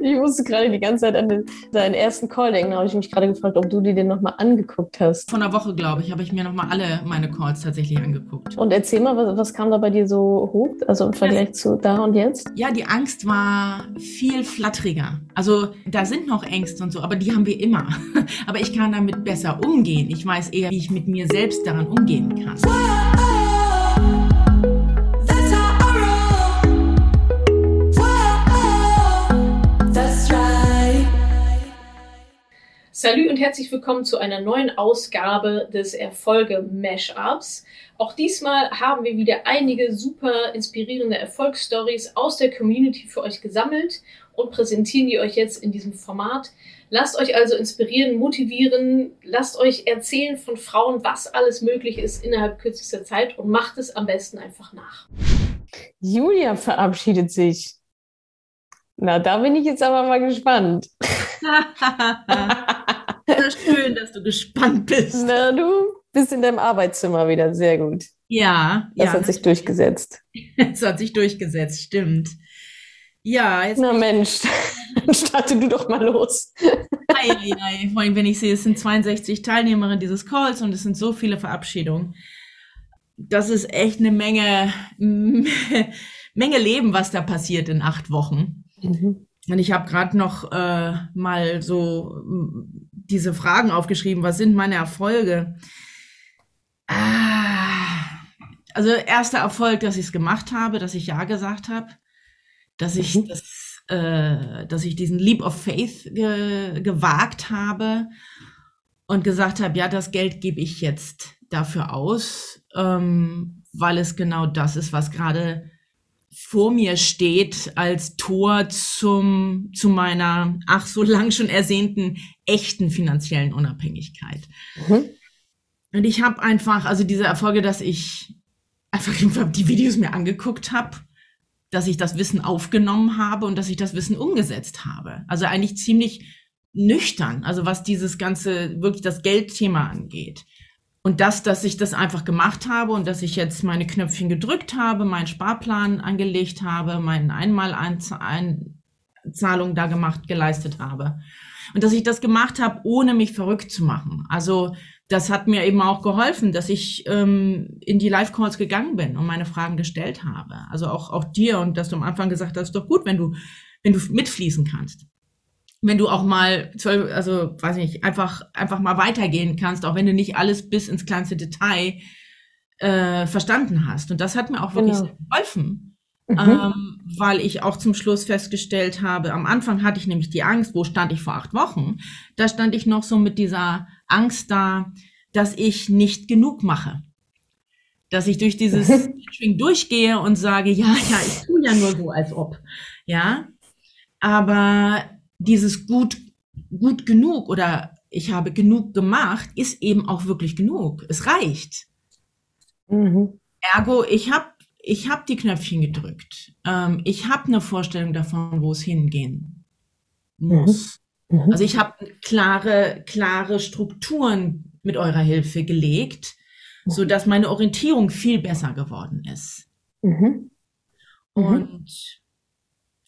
Ich musste gerade die ganze Zeit an den, deinen ersten Call denken. Da habe ich mich gerade gefragt, ob du dir den nochmal angeguckt hast. Vor einer Woche, glaube ich, habe ich mir nochmal alle meine Calls tatsächlich angeguckt. Und erzähl mal, was, was kam da bei dir so hoch? Also im Vergleich ja. zu da und jetzt? Ja, die Angst war viel flatteriger. Also da sind noch Ängste und so, aber die haben wir immer. Aber ich kann damit besser umgehen. Ich weiß eher, wie ich mit mir selbst daran umgehen kann. Salü und herzlich willkommen zu einer neuen Ausgabe des Erfolge Mashups. Auch diesmal haben wir wieder einige super inspirierende Erfolgsstories aus der Community für euch gesammelt und präsentieren die euch jetzt in diesem Format. Lasst euch also inspirieren, motivieren, lasst euch erzählen von Frauen, was alles möglich ist innerhalb kürzester Zeit und macht es am besten einfach nach. Julia verabschiedet sich. Na, da bin ich jetzt aber mal gespannt. schön, dass du gespannt bist. Na, du bist in deinem Arbeitszimmer wieder. Sehr gut. Ja. Das ja, hat sich durchgesetzt. Das hat sich durchgesetzt, stimmt. Ja, jetzt. Na Mensch, dann starte du doch mal los. Ei, ei, ei. Vor allem, wenn ich sehe, es sind 62 Teilnehmerinnen dieses Calls und es sind so viele Verabschiedungen. Das ist echt eine Menge, Menge Leben, was da passiert in acht Wochen. Mhm. Und ich habe gerade noch äh, mal so diese Fragen aufgeschrieben. Was sind meine Erfolge? Ah, also erster Erfolg, dass ich es gemacht habe, dass ich ja gesagt habe, dass ich mhm. das, äh, dass ich diesen Leap of Faith ge gewagt habe und gesagt habe, ja, das Geld gebe ich jetzt dafür aus, ähm, weil es genau das ist, was gerade vor mir steht als Tor zum, zu meiner ach so lang schon ersehnten echten finanziellen Unabhängigkeit. Mhm. Und ich habe einfach, also diese Erfolge, dass ich einfach die Videos mir angeguckt habe, dass ich das Wissen aufgenommen habe und dass ich das Wissen umgesetzt habe. Also eigentlich ziemlich nüchtern, also was dieses ganze, wirklich das Geldthema angeht. Und das, dass ich das einfach gemacht habe und dass ich jetzt meine Knöpfchen gedrückt habe, meinen Sparplan angelegt habe, meine Einmaleinzahlung da gemacht, geleistet habe. Und dass ich das gemacht habe, ohne mich verrückt zu machen. Also das hat mir eben auch geholfen, dass ich ähm, in die Live-Calls gegangen bin und meine Fragen gestellt habe. Also auch, auch dir und dass du am Anfang gesagt hast, doch gut, wenn du, wenn du mitfließen kannst wenn du auch mal, also weiß nicht, einfach, einfach mal weitergehen kannst, auch wenn du nicht alles bis ins kleinste Detail äh, verstanden hast. Und das hat mir auch wirklich genau. sehr geholfen, mhm. ähm, weil ich auch zum Schluss festgestellt habe, am Anfang hatte ich nämlich die Angst, wo stand ich vor acht Wochen? Da stand ich noch so mit dieser Angst da, dass ich nicht genug mache. Dass ich durch dieses mhm. durchgehe und sage, ja, ja, ich tue ja nur so, als ob. Ja. Aber dieses gut, gut genug oder ich habe genug gemacht, ist eben auch wirklich genug. Es reicht. Mhm. Ergo, ich habe ich hab die Knöpfchen gedrückt. Ähm, ich habe eine Vorstellung davon, wo es hingehen muss. Mhm. Mhm. Also ich habe klare, klare Strukturen mit eurer Hilfe gelegt, mhm. so dass meine Orientierung viel besser geworden ist. Mhm. Mhm. Und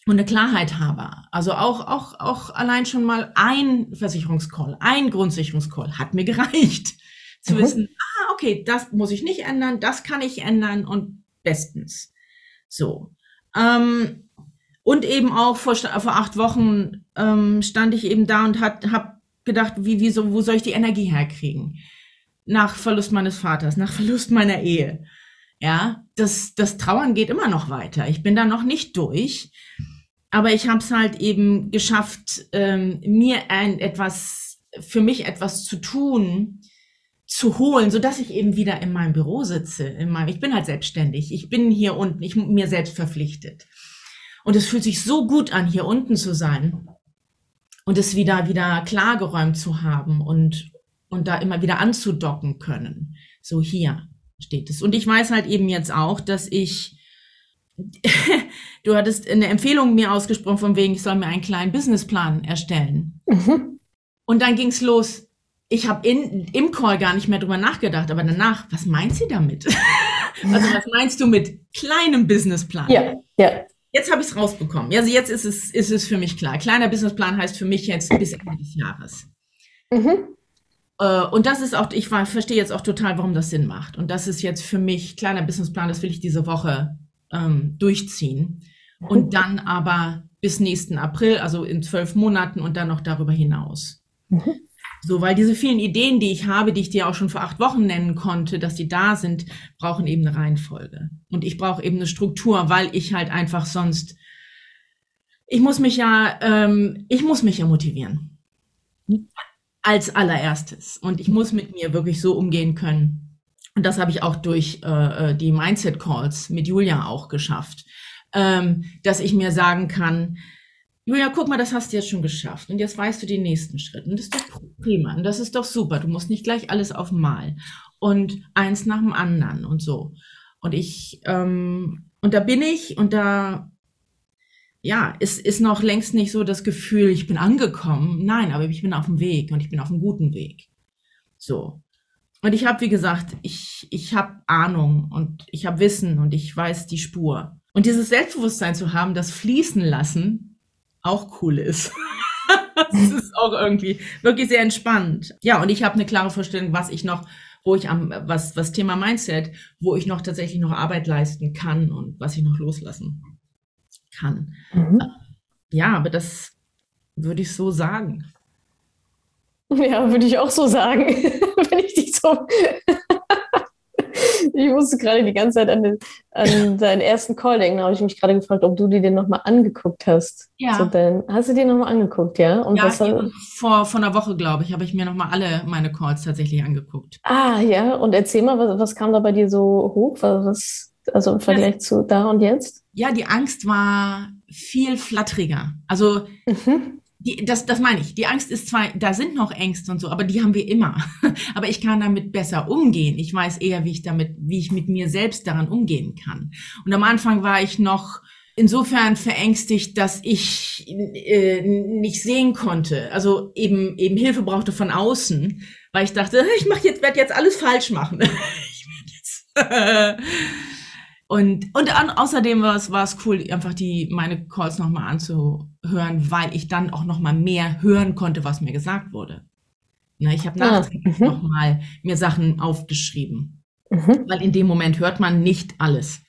und eine Klarheit habe. Also auch, auch, auch allein schon mal ein Versicherungscall, ein Grundsicherungscall hat mir gereicht. Zu mhm. wissen, ah, okay, das muss ich nicht ändern, das kann ich ändern und bestens. So. Ähm, und eben auch vor, vor acht Wochen ähm, stand ich eben da und hat, hab gedacht, wie, wie so, wo soll ich die Energie herkriegen? Nach Verlust meines Vaters, nach Verlust meiner Ehe. Ja, das, das Trauern geht immer noch weiter. Ich bin da noch nicht durch aber ich habe es halt eben geschafft, ähm, mir ein etwas, für mich etwas zu tun, zu holen, so dass ich eben wieder in meinem Büro sitze. In meinem, ich bin halt selbstständig. Ich bin hier unten, ich mir selbst verpflichtet. Und es fühlt sich so gut an, hier unten zu sein und es wieder, wieder klargeräumt zu haben und, und da immer wieder anzudocken können. So hier steht es. Und ich weiß halt eben jetzt auch, dass ich du hattest eine Empfehlung mir ausgesprochen, von wegen, ich soll mir einen kleinen Businessplan erstellen. Mhm. Und dann ging's los. Ich habe im Call gar nicht mehr drüber nachgedacht, aber danach, was meint sie damit? also was meinst du mit kleinem Businessplan? Ja, ja. Jetzt habe ich es rausbekommen. Also jetzt ist es, ist es für mich klar. Kleiner Businessplan heißt für mich jetzt bis Ende des Jahres. Mhm. Äh, und das ist auch, ich verstehe jetzt auch total, warum das Sinn macht. Und das ist jetzt für mich kleiner Businessplan, das will ich diese Woche ähm, durchziehen. Und mhm. dann aber bis nächsten April, also in zwölf Monaten und dann noch darüber hinaus. Mhm. So, weil diese vielen Ideen, die ich habe, die ich dir auch schon vor acht Wochen nennen konnte, dass die da sind, brauchen eben eine Reihenfolge. Und ich brauche eben eine Struktur, weil ich halt einfach sonst, ich muss mich ja, ähm, ich muss mich ja motivieren. Als allererstes. Und ich muss mit mir wirklich so umgehen können. Und das habe ich auch durch äh, äh die Mindset Calls mit Julia auch geschafft, ähm, dass ich mir sagen kann, Julia, guck mal, das hast du jetzt schon geschafft. Und jetzt weißt du den nächsten Schritt. Und das ist doch prima. Und das ist doch super. Du musst nicht gleich alles auf Mal. Und eins nach dem anderen und so. Und ich, ähm, und da bin ich und da, ja, es ist noch längst nicht so das Gefühl, ich bin angekommen. Nein, aber ich bin auf dem Weg und ich bin auf einem guten Weg. So. Und ich habe, wie gesagt, ich, ich habe Ahnung und ich habe Wissen und ich weiß die Spur. Und dieses Selbstbewusstsein zu haben, das fließen lassen, auch cool ist. das ist auch irgendwie wirklich sehr entspannt. Ja, und ich habe eine klare Vorstellung, was ich noch, wo ich am, was, was Thema Mindset, wo ich noch tatsächlich noch Arbeit leisten kann und was ich noch loslassen kann. Mhm. Ja, aber das würde ich so sagen. Ja, würde ich auch so sagen, so ich musste gerade die ganze Zeit an, den, an deinen ersten Call denken. Da habe ich mich gerade gefragt, ob du dir den nochmal angeguckt hast. Ja. So denn, hast du den nochmal angeguckt, ja? Und ja, was vor, vor einer Woche, glaube ich, habe ich mir nochmal alle meine Calls tatsächlich angeguckt. Ah, ja. Und erzähl mal, was, was kam da bei dir so hoch? Was, also im Vergleich ja. zu da und jetzt? Ja, die Angst war viel flatteriger. Also mhm die, das, das meine ich. Die Angst ist zwar, da sind noch Ängste und so, aber die haben wir immer. aber ich kann damit besser umgehen. Ich weiß eher, wie ich damit, wie ich mit mir selbst daran umgehen kann. Und am Anfang war ich noch insofern verängstigt, dass ich äh, nicht sehen konnte. Also eben eben Hilfe brauchte von außen, weil ich dachte, ich mache jetzt, werde jetzt alles falsch machen. ich werde jetzt Und, und an, außerdem war es, war es cool, einfach die, meine Calls nochmal anzuhören, weil ich dann auch nochmal mehr hören konnte, was mir gesagt wurde. Na, ich habe ah, nachträglich mhm. nochmal mir Sachen aufgeschrieben. Mhm. Weil in dem Moment hört man nicht alles.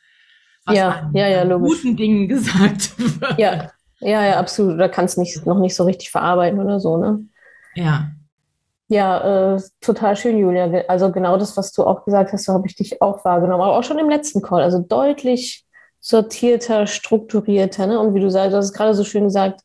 Was ja, ja, ja, logisch. guten Dingen gesagt wird. Ja, ja, ja, absolut. Da kannst nicht, noch nicht so richtig verarbeiten oder so, ne? Ja. Ja, äh, total schön, Julia. Also genau das, was du auch gesagt hast, so habe ich dich auch wahrgenommen. Aber auch schon im letzten Call. Also deutlich sortierter, strukturierter. Ne? Und wie du sagst, du hast es gerade so schön gesagt,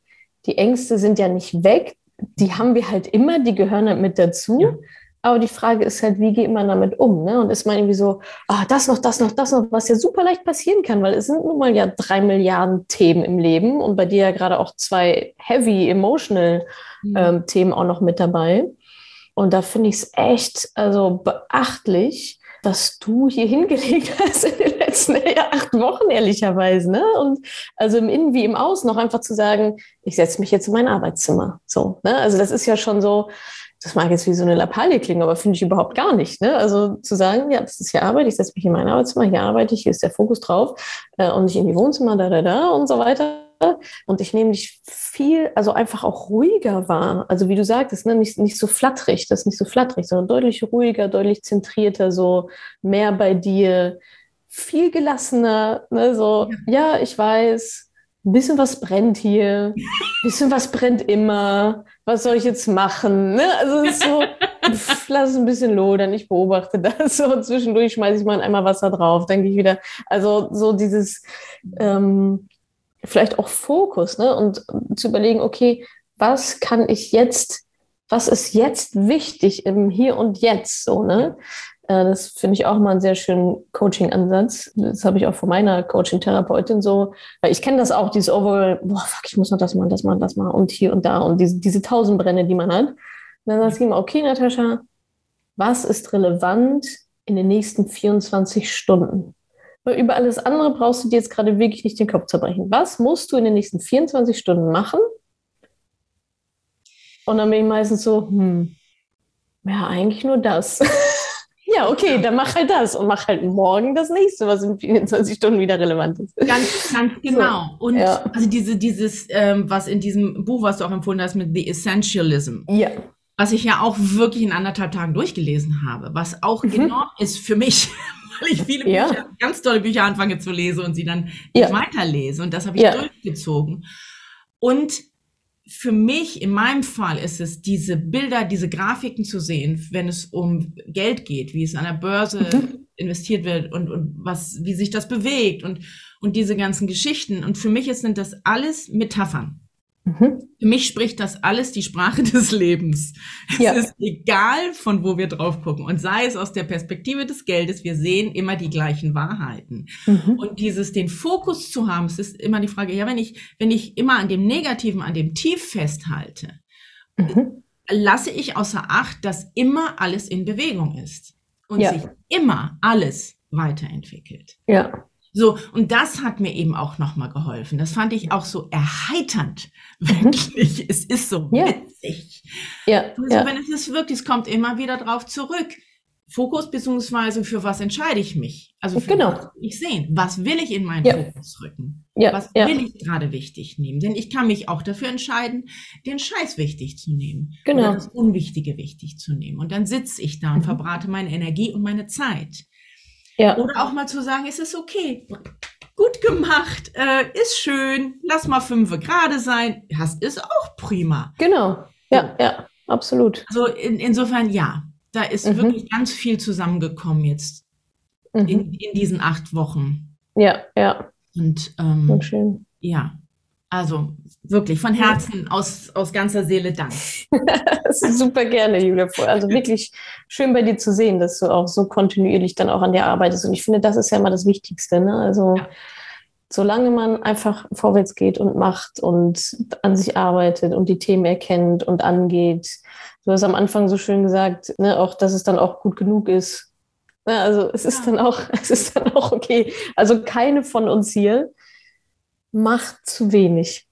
die Ängste sind ja nicht weg. Die haben wir halt immer, die gehören halt mit dazu. Ja. Aber die Frage ist halt, wie geht man damit um? Ne? Und ist man irgendwie so, ah, das noch, das noch, das noch, was ja super leicht passieren kann, weil es sind nun mal ja drei Milliarden Themen im Leben und bei dir ja gerade auch zwei heavy emotional mhm. ähm, Themen auch noch mit dabei. Und da finde ich es echt also beachtlich, was du hier hingelegt hast in den letzten acht Wochen, ehrlicherweise. Ne? Und also im Innen wie im Außen noch einfach zu sagen, ich setze mich jetzt in mein Arbeitszimmer. So, ne? Also das ist ja schon so, das mag jetzt wie so eine Lappalie klingen, aber finde ich überhaupt gar nicht. Ne? Also zu sagen, ja, das ist hier Arbeit, ich setze mich in mein Arbeitszimmer, hier arbeite ich, hier ist der Fokus drauf äh, und nicht in die Wohnzimmer, da, da, da und so weiter und ich nehme dich viel, also einfach auch ruhiger wahr. Also wie du sagtest, ne, nicht, nicht so flatterig, das ist nicht so flatterig, sondern deutlich ruhiger, deutlich zentrierter, so mehr bei dir, viel gelassener, ne, so, ja, ja ich weiß, ein bisschen was brennt hier, ein bisschen was brennt immer, was soll ich jetzt machen? Ne? Also es ist so, pff, lass es ein bisschen lodern, ich beobachte das. So zwischendurch schmeiße ich mal einmal Wasser drauf, denke ich wieder. Also so dieses, ähm, vielleicht auch Fokus, ne? Und zu überlegen, okay, was kann ich jetzt, was ist jetzt wichtig im Hier und Jetzt, so, ne? Äh, das finde ich auch mal einen sehr schönen Coaching-Ansatz. Das habe ich auch von meiner Coaching-Therapeutin so, weil ich kenne das auch, dieses Overall, boah, fuck, ich muss noch das machen, das machen, das machen und hier und da und diese, diese tausend Brände, die man hat. Und dann sagt sie immer, okay, Natascha, was ist relevant in den nächsten 24 Stunden? Weil über alles andere brauchst du dir jetzt gerade wirklich nicht den Kopf zerbrechen. Was musst du in den nächsten 24 Stunden machen? Und dann bin ich meistens so, hm, ja, eigentlich nur das. Ja, okay, dann mach halt das und mach halt morgen das nächste, was in 24 Stunden wieder relevant ist. Ganz, ganz genau. So, und ja. also diese, dieses, ähm, was in diesem Buch, was du auch empfohlen hast, mit The Essentialism. Ja. Was ich ja auch wirklich in anderthalb Tagen durchgelesen habe, was auch mhm. enorm ist für mich, weil ich viele ja. Bücher, ganz tolle Bücher anfange zu lesen und sie dann ja. weiterlese. Und das habe ich ja. durchgezogen. Und für mich, in meinem Fall, ist es, diese Bilder, diese Grafiken zu sehen, wenn es um Geld geht, wie es an der Börse mhm. investiert wird und, und was, wie sich das bewegt und, und diese ganzen Geschichten. Und für mich sind das alles Metaphern. Mhm. Für mich spricht das alles die Sprache des Lebens. Ja. Es ist egal, von wo wir drauf gucken. Und sei es aus der Perspektive des Geldes, wir sehen immer die gleichen Wahrheiten. Mhm. Und dieses, den Fokus zu haben, es ist immer die Frage, ja, wenn ich, wenn ich immer an dem Negativen, an dem Tief festhalte, mhm. lasse ich außer Acht, dass immer alles in Bewegung ist. Und ja. sich immer alles weiterentwickelt. Ja. So, und das hat mir eben auch nochmal geholfen. Das fand ich auch so erheiternd. Wirklich. es ist so ja. witzig. Ja. Also, ja. wenn es ist wirklich, es kommt immer wieder drauf zurück. Fokus beziehungsweise für was entscheide ich mich? Also für genau. was will ich sehen? Was will ich in meinen ja. Fokus rücken? Ja. Was will ich gerade wichtig nehmen? Denn ich kann mich auch dafür entscheiden, den Scheiß wichtig zu nehmen. Genau. Oder das Unwichtige wichtig zu nehmen. Und dann sitze ich da und mhm. verbrate meine Energie und meine Zeit. Ja. Oder auch mal zu sagen, es ist okay. Gut gemacht, äh, ist schön, lass mal fünf gerade sein. Das ist auch prima. Genau. Ja, ja, absolut. Also in, insofern, ja, da ist mhm. wirklich ganz viel zusammengekommen jetzt mhm. in, in diesen acht Wochen. Ja, ja. Und ähm, schön. ja, also wirklich von Herzen aus, aus ganzer Seele Dank. Super gerne, Julia. Also wirklich schön bei dir zu sehen, dass du auch so kontinuierlich dann auch an dir arbeitest. Und ich finde, das ist ja immer das Wichtigste. Ne? Also ja. solange man einfach vorwärts geht und macht und an sich arbeitet und die Themen erkennt und angeht. Du hast am Anfang so schön gesagt, ne, auch dass es dann auch gut genug ist. Ne? Also es ist ja. dann auch, es ist dann auch okay. Also keine von uns hier macht zu wenig.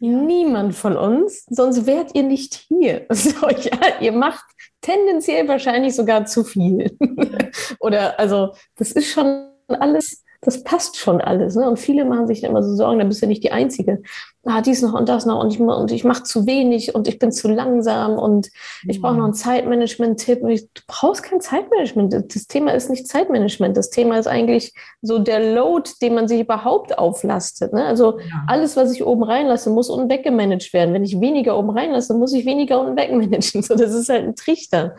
Niemand von uns, sonst wärt ihr nicht hier. So, ja, ihr macht tendenziell wahrscheinlich sogar zu viel. Oder also das ist schon alles das passt schon alles. Ne? Und viele machen sich immer so Sorgen, da bist du nicht die Einzige. Ah, dies noch und das noch und ich, und ich mache zu wenig und ich bin zu langsam und ich brauche noch einen Zeitmanagement-Tipp. Du brauchst kein Zeitmanagement. Das Thema ist nicht Zeitmanagement. Das Thema ist eigentlich so der Load, den man sich überhaupt auflastet. Ne? Also ja. alles, was ich oben reinlasse, muss unten weggemanagt werden. Wenn ich weniger oben reinlasse, muss ich weniger unten wegmanagen. So, das ist halt ein Trichter.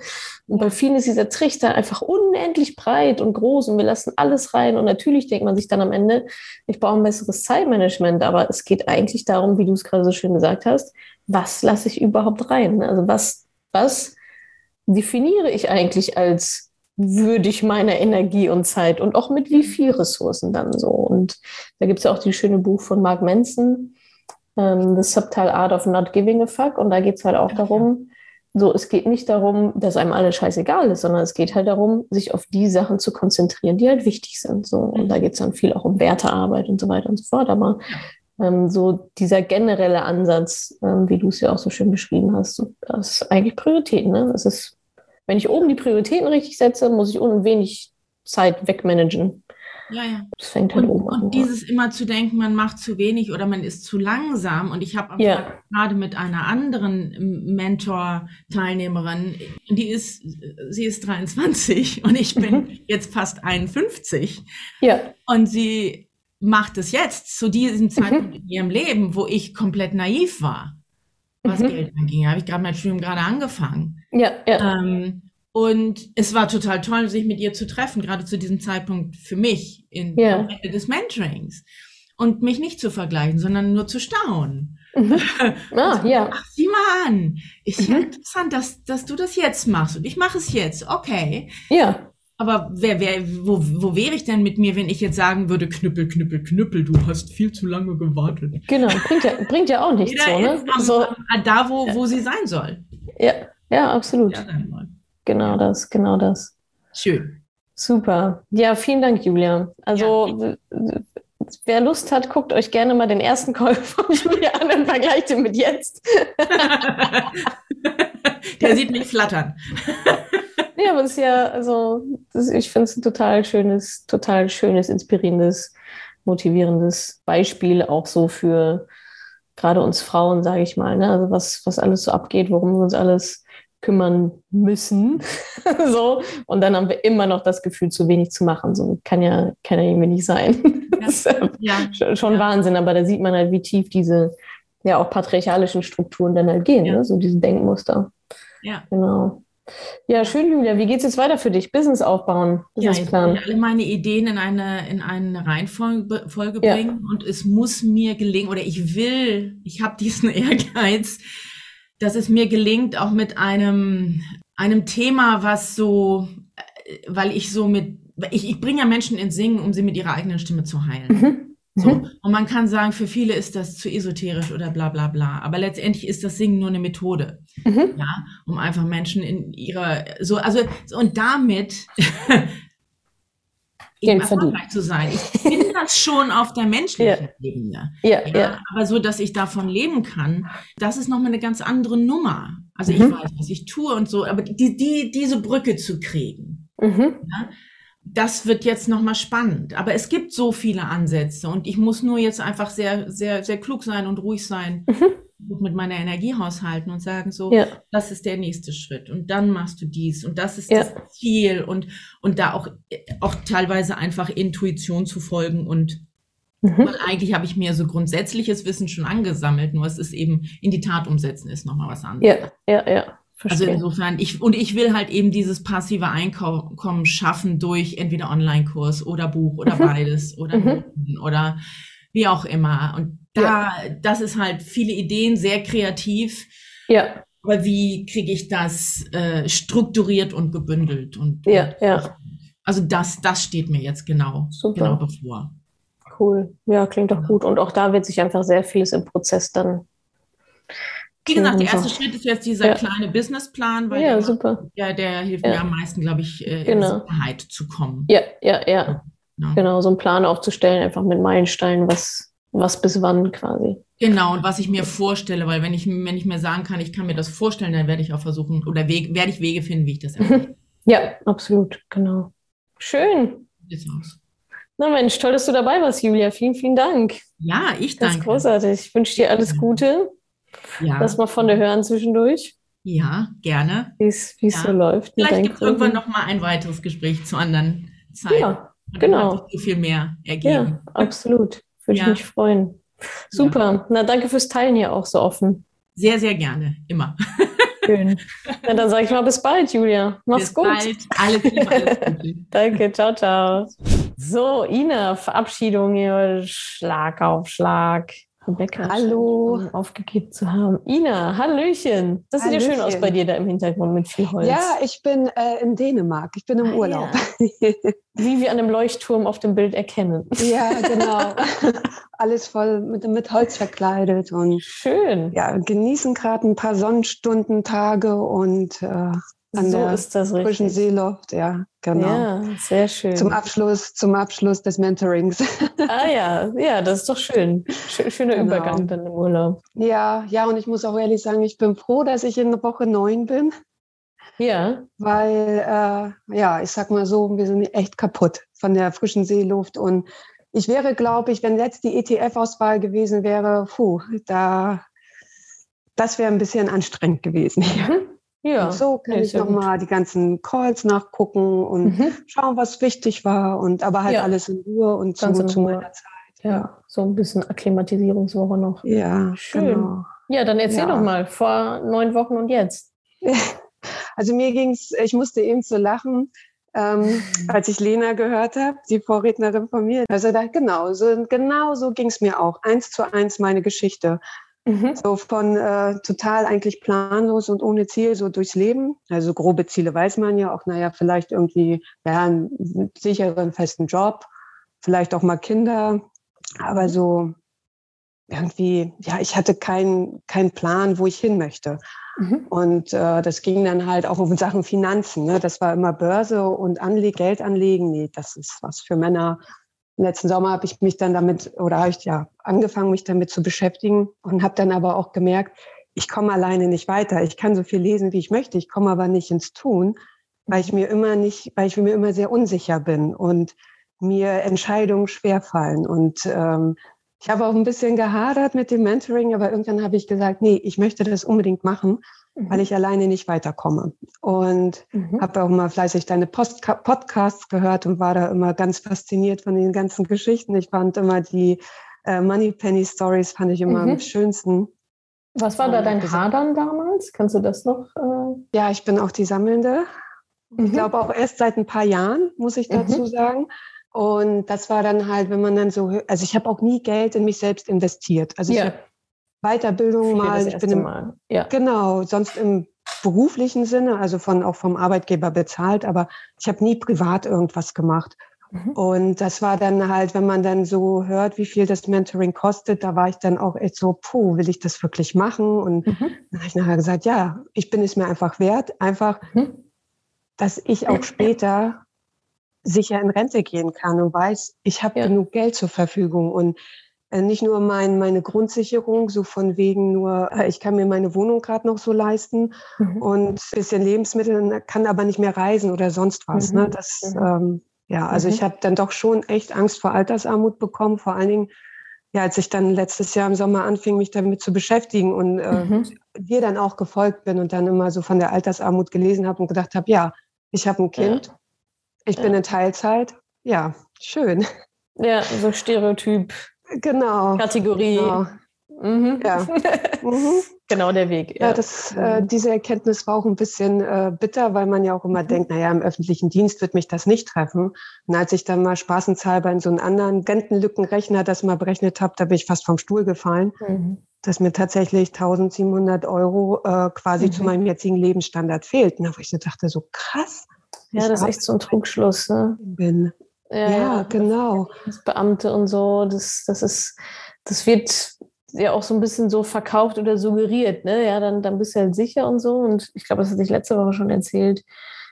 Und bei vielen ist dieser Trichter einfach unendlich breit und groß und wir lassen alles rein. Und natürlich denkt man sich dann am Ende, ich brauche ein besseres Zeitmanagement. Aber es geht eigentlich darum, wie du es gerade so schön gesagt hast, was lasse ich überhaupt rein? Also was, was definiere ich eigentlich als würdig meiner Energie und Zeit und auch mit wie viel Ressourcen dann so. Und da gibt es ja auch die schöne Buch von Mark Manson, ähm, The Subtle Art of Not Giving a Fuck. Und da geht es halt auch darum, so, es geht nicht darum, dass einem alles scheißegal ist, sondern es geht halt darum, sich auf die Sachen zu konzentrieren, die halt wichtig sind. So. Und da geht es dann viel auch um Wertearbeit und so weiter und so fort. Aber ähm, so dieser generelle Ansatz, ähm, wie du es ja auch so schön beschrieben hast, so, das ist eigentlich Prioritäten. Ne? Das ist, wenn ich oben die Prioritäten richtig setze, muss ich unten wenig Zeit wegmanagen. Ja, ja. Das fängt halt und, oben an. Und dieses immer zu denken, man macht zu wenig oder man ist zu langsam. Und ich habe ja. gerade mit einer anderen Mentor-Teilnehmerin, die ist, sie ist 23 und ich bin mhm. jetzt fast 51. Ja. Und sie macht es jetzt zu diesem Zeitpunkt mhm. in ihrem Leben, wo ich komplett naiv war, was mhm. Geld anging. Da habe ich gerade mein Studium gerade angefangen. Ja, ja. Ähm, und es war total toll, sich mit ihr zu treffen, gerade zu diesem Zeitpunkt für mich in ja. Ende des Mentorings. Und mich nicht zu vergleichen, sondern nur zu staunen. Mhm. Ah, ja. Ach, sieh mal an. Ist mhm. ja interessant, dass, dass du das jetzt machst. Und ich mache es jetzt. Okay. Ja. Aber wer, wer, wo, wo wäre ich denn mit mir, wenn ich jetzt sagen würde, Knüppel, Knüppel, Knüppel, du hast viel zu lange gewartet. Genau, bringt ja, bringt ja auch nichts so, ne? Am, so, da, wo, wo sie sein soll. Ja, ja, absolut. Ja, genau das, genau das. Schön. Super. Ja, vielen Dank, Julia. Also, ja. wer Lust hat, guckt euch gerne mal den ersten Call von Julia an und vergleicht ihn mit jetzt. Der sieht mich flattern. Nee, aber es ist ja, also ist, ich finde es ein total schönes, total schönes, inspirierendes, motivierendes Beispiel auch so für gerade uns Frauen, sage ich mal. Ne? Also was, was alles so abgeht, worum wir uns alles kümmern müssen. so. Und dann haben wir immer noch das Gefühl, zu wenig zu machen. So kann ja, kann ja irgendwie nicht sein. Ja. das ist ja. schon ja. Wahnsinn, aber da sieht man halt, wie tief diese ja auch patriarchalischen Strukturen dann halt gehen, ja. ne? so diese Denkmuster. Ja. Genau. Ja, schön, Julia. Wie geht es jetzt weiter für dich? Business aufbauen, Businessplan. Ja, ich alle meine Ideen in eine, in eine Reihenfolge Folge ja. bringen und es muss mir gelingen oder ich will, ich habe diesen Ehrgeiz, dass es mir gelingt, auch mit einem, einem Thema, was so, äh, weil ich so mit, ich, ich bringe ja Menschen ins Singen, um sie mit ihrer eigenen Stimme zu heilen. Mhm. So. Mhm. Und man kann sagen, für viele ist das zu esoterisch oder bla bla bla. Aber letztendlich ist das Singen nur eine Methode. Mhm. Ja, um einfach Menschen in ihrer so, also und damit eben erfolgreich zu sein. Ich bin das schon auf der menschlichen ja. Ebene. Ja, ja, ja, Aber so, dass ich davon leben kann, das ist nochmal eine ganz andere Nummer. Also mhm. ich weiß, was ich tue und so, aber die, die, diese Brücke zu kriegen. Mhm. Ja, das wird jetzt nochmal spannend. Aber es gibt so viele Ansätze und ich muss nur jetzt einfach sehr, sehr, sehr klug sein und ruhig sein. Mhm. Mit meiner Energie haushalten und sagen so, ja. das ist der nächste Schritt und dann machst du dies und das ist ja. das Ziel und, und da auch, auch teilweise einfach Intuition zu folgen und Mhm. Eigentlich habe ich mir so grundsätzliches Wissen schon angesammelt, nur es ist eben in die Tat umsetzen ist nochmal was anderes. Ja, ja, ja. Verstehe. Also insofern, ich, und ich will halt eben dieses passive Einkommen schaffen durch entweder Online-Kurs oder Buch oder mhm. beides oder, mhm. oder wie auch immer. Und da, ja. das ist halt viele Ideen, sehr kreativ. Ja. Aber wie kriege ich das äh, strukturiert und gebündelt? Und, ja, ja. Also das, das steht mir jetzt genau, Super. genau bevor. Cool. Ja, klingt doch gut. Und auch da wird sich einfach sehr vieles im Prozess dann wie gesagt, der erste Schritt ist jetzt dieser ja. kleine Businessplan, weil ja, der, super. Ja, der hilft ja. mir am meisten, glaube ich, äh, genau. in Sicherheit zu kommen. Ja, ja, ja. Genau. genau, so einen Plan aufzustellen, einfach mit Meilensteinen, was, was bis wann quasi. Genau, und was ich mir vorstelle, weil wenn ich, wenn ich mir sagen kann, ich kann mir das vorstellen, dann werde ich auch versuchen, oder Weg, werde ich Wege finden, wie ich das erreiche. Ja, absolut, genau. Schön. Jetzt aus. Na Mensch, toll, dass du dabei warst, Julia. Vielen, vielen Dank. Ja, ich danke. Das ist großartig. Ich wünsche dir alles Gute. Ja. Lass mal von der hören zwischendurch. Ja, gerne. Wie es ja. so läuft. Vielleicht gibt es irgendwann noch mal ein weiteres Gespräch zu anderen Zeiten. Ja, genau. So viel mehr ergeben. Ja, absolut. Würde ja. ich mich freuen. Super. Ja. Na, danke fürs Teilen hier auch so offen. Sehr, sehr gerne. Immer. Schön. Na, dann sage ich mal bis bald, Julia. Mach's bis gut. Bald. Alles Liebe, alles Gute. danke. Ciao, ciao. So, Ina, Verabschiedung hier. Schlag auf Schlag. Rebecca Hallo. aufgegeben zu haben. Ina, Hallöchen. Das sieht ja schön aus bei dir da im Hintergrund mit viel Holz. Ja, ich bin äh, in Dänemark. Ich bin im ah, Urlaub. Ja. Wie wir an einem Leuchtturm auf dem Bild erkennen. Ja, genau. Alles voll mit, mit Holz verkleidet. Und, schön. Ja, genießen gerade ein paar Sonnenstunden, Tage und äh, an so der ist das frischen richtig. Seeluft, ja, genau. Ja, sehr schön. Zum Abschluss, zum Abschluss des Mentorings. Ah ja, ja, das ist doch schön. Schöner genau. Übergang dann im Urlaub. Ja, ja, und ich muss auch ehrlich sagen, ich bin froh, dass ich in Woche neun bin. Ja. Weil, äh, ja, ich sag mal so, wir sind echt kaputt von der frischen Seeluft. Und ich wäre, glaube ich, wenn jetzt die ETF-Auswahl gewesen wäre, puh, da, das wäre ein bisschen anstrengend gewesen. Ja, und so kann ich nochmal die ganzen Calls nachgucken und mhm. schauen, was wichtig war und aber halt ja. alles in Ruhe und zu, zu meiner Zeit. Ja, so ein bisschen Akklimatisierungswoche noch. Ja, schön. Genau. Ja, dann erzähl ja. doch mal, vor neun Wochen und jetzt. Also mir ging's, ich musste eben so lachen, ähm, als ich Lena gehört habe, die Vorrednerin von mir. Also da genau so, genau so ging es mir auch. Eins zu eins meine Geschichte. Mhm. So von äh, total eigentlich planlos und ohne Ziel so durchs Leben. Also grobe Ziele weiß man ja auch, naja, vielleicht irgendwie ja, einen sicheren, festen Job, vielleicht auch mal Kinder, aber so irgendwie, ja, ich hatte keinen keinen Plan, wo ich hin möchte. Mhm. Und äh, das ging dann halt auch um Sachen Finanzen. Ne? Das war immer Börse und Anleg Geld anlegen. Nee, das ist was für Männer letzten Sommer habe ich mich dann damit oder habe ich ja angefangen, mich damit zu beschäftigen und habe dann aber auch gemerkt, ich komme alleine nicht weiter. Ich kann so viel lesen, wie ich möchte, ich komme aber nicht ins Tun. weil ich mir immer nicht, weil ich mir immer sehr unsicher bin und mir Entscheidungen schwerfallen. Und ähm, ich habe auch ein bisschen gehadert mit dem Mentoring, aber irgendwann habe ich gesagt, nee, ich möchte das unbedingt machen, mhm. weil ich alleine nicht weiterkomme. Und mhm. habe auch mal fleißig deine Post Podcasts gehört und war da immer ganz fasziniert von den ganzen Geschichten. Ich fand immer die äh, Money Penny Stories fand ich immer mhm. am schönsten. Was war da dein Hadern damals? Kannst du das noch? Äh... Ja, ich bin auch die Sammelnde. Ich mhm. glaube auch erst seit ein paar Jahren, muss ich dazu mhm. sagen. Und das war dann halt, wenn man dann so, also ich habe auch nie Geld in mich selbst investiert. Also ja. ich habe Weiterbildung mal, ich bin im, mal. Ja. genau, sonst im beruflichen Sinne, also von auch vom Arbeitgeber bezahlt, aber ich habe nie privat irgendwas gemacht. Mhm. Und das war dann halt, wenn man dann so hört, wie viel das Mentoring kostet, da war ich dann auch echt so, puh, will ich das wirklich machen? Und mhm. dann habe ich nachher gesagt, ja, ich bin es mir einfach wert, einfach, mhm. dass ich auch später sicher in Rente gehen kann und weiß, ich habe ja. genug Geld zur Verfügung und nicht nur mein, meine Grundsicherung, so von wegen nur, äh, ich kann mir meine Wohnung gerade noch so leisten mhm. und bisschen Lebensmittel, kann aber nicht mehr reisen oder sonst was. Ne? Mhm. Ne? Das, mhm. ähm, ja, also mhm. ich habe dann doch schon echt Angst vor Altersarmut bekommen, vor allen Dingen, ja, als ich dann letztes Jahr im Sommer anfing, mich damit zu beschäftigen und äh, mhm. dir dann auch gefolgt bin und dann immer so von der Altersarmut gelesen habe und gedacht habe, ja, ich habe ein Kind, ja. Ich ja. bin in Teilzeit. Ja, schön. Ja, so Stereotyp. Genau. Kategorie. Genau. Mhm. Ja. Mhm. genau der Weg. Ja, ja das, äh, mhm. diese Erkenntnis war auch ein bisschen äh, bitter, weil man ja auch immer mhm. denkt, naja, im öffentlichen Dienst wird mich das nicht treffen. Und als ich dann mal spaßenshalber in so einen anderen Rentenlückenrechner das mal berechnet habe, da bin ich fast vom Stuhl gefallen, mhm. dass mir tatsächlich 1700 Euro äh, quasi zu mhm. meinem jetzigen Lebensstandard fehlten. Da wo ich so dachte, so krass. Ja, das ist echt so ein Trugschluss. Ne? Bin. Ja, ja, genau. Das Beamte und so, das, das ist, das wird ja auch so ein bisschen so verkauft oder suggeriert, ne? Ja, dann, dann bist du halt sicher und so. Und ich glaube, das hatte ich letzte Woche schon erzählt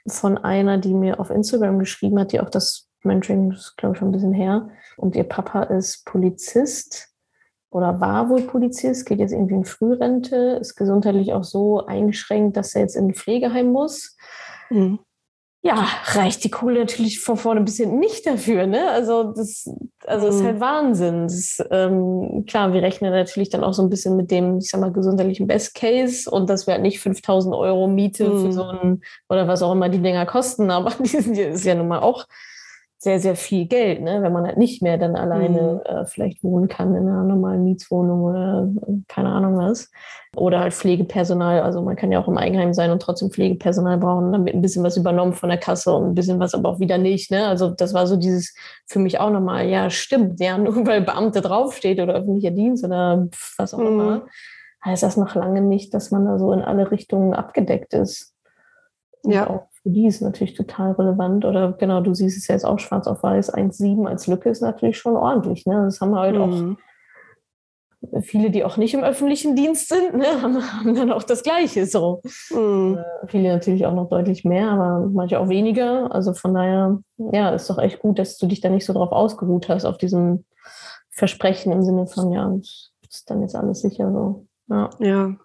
von einer, die mir auf Instagram geschrieben hat, die auch das Mentoring, das ist glaube ich schon ein bisschen her. Und ihr Papa ist Polizist oder war wohl Polizist, geht jetzt irgendwie in Frührente, ist gesundheitlich auch so eingeschränkt, dass er jetzt in ein Pflegeheim muss. Mhm ja, reicht die Kohle natürlich von vorne ein bisschen nicht dafür. Ne? Also das, also mhm. ist halt Wahnsinn. Das, ähm, klar, wir rechnen natürlich dann auch so ein bisschen mit dem, ich sag mal, gesundheitlichen Best Case und dass wir halt nicht 5000 Euro Miete mhm. für so ein, oder was auch immer die Dinger kosten, aber die sind, ist ja nun mal auch sehr, sehr viel Geld, ne? wenn man halt nicht mehr dann alleine mhm. äh, vielleicht wohnen kann in einer normalen Mietswohnung oder äh, keine Ahnung was. Oder halt Pflegepersonal. Also man kann ja auch im Eigenheim sein und trotzdem Pflegepersonal brauchen. Wird ein bisschen was übernommen von der Kasse und ein bisschen was aber auch wieder nicht. Ne? Also das war so dieses für mich auch nochmal, ja, stimmt, ja, nur weil Beamte draufsteht oder öffentlicher Dienst oder was auch mhm. immer, heißt das noch lange nicht, dass man da so in alle Richtungen abgedeckt ist. Und ja. Auch für die ist natürlich total relevant. Oder genau, du siehst es ja jetzt auch schwarz auf weiß, 1,7 als Lücke ist natürlich schon ordentlich. Ne? Das haben halt mhm. auch viele, die auch nicht im öffentlichen Dienst sind, ne, haben, haben dann auch das Gleiche. So. Mhm. Äh, viele natürlich auch noch deutlich mehr, aber manche auch weniger. Also von daher, ja, ist doch echt gut, dass du dich da nicht so drauf ausgeruht hast, auf diesem Versprechen im Sinne von, ja, ist dann jetzt alles sicher so. Ja. ja.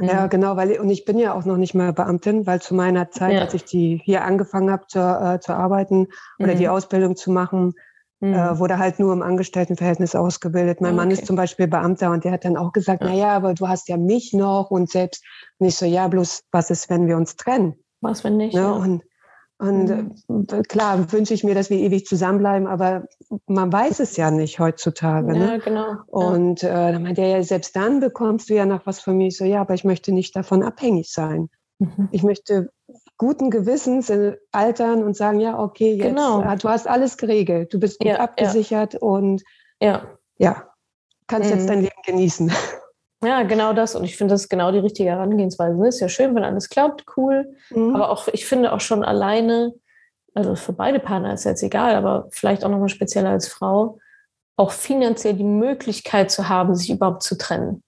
Ja, mhm. genau, weil und ich bin ja auch noch nicht mehr Beamtin, weil zu meiner Zeit, ja. als ich die hier angefangen habe zu, äh, zu arbeiten oder mhm. die Ausbildung zu machen, äh, mhm. äh, wurde halt nur im Angestelltenverhältnis ausgebildet. Mein okay. Mann ist zum Beispiel Beamter und der hat dann auch gesagt, ja. na ja, aber du hast ja mich noch und selbst nicht so, ja, bloß was ist, wenn wir uns trennen? Was, wenn nicht? Ne? Ja. Und und mhm. Äh, klar wünsche ich mir, dass wir ewig zusammenbleiben, aber man weiß es ja nicht heutzutage. Ja, ne? genau. Und äh, dann meinte er ja, selbst dann bekommst du ja noch was von mir. Ich so, ja, aber ich möchte nicht davon abhängig sein. Mhm. Ich möchte guten Gewissens altern und sagen, ja, okay, jetzt, genau. du hast alles geregelt, du bist gut ja, abgesichert ja. und ja, ja kannst mhm. jetzt dein Leben genießen. Ja, genau das. Und ich finde, das ist genau die richtige Herangehensweise. Ist ja schön, wenn alles klappt, cool. Mhm. Aber auch, ich finde auch schon alleine, also für beide Partner ist jetzt egal, aber vielleicht auch nochmal spezieller als Frau, auch finanziell die Möglichkeit zu haben, sich überhaupt zu trennen.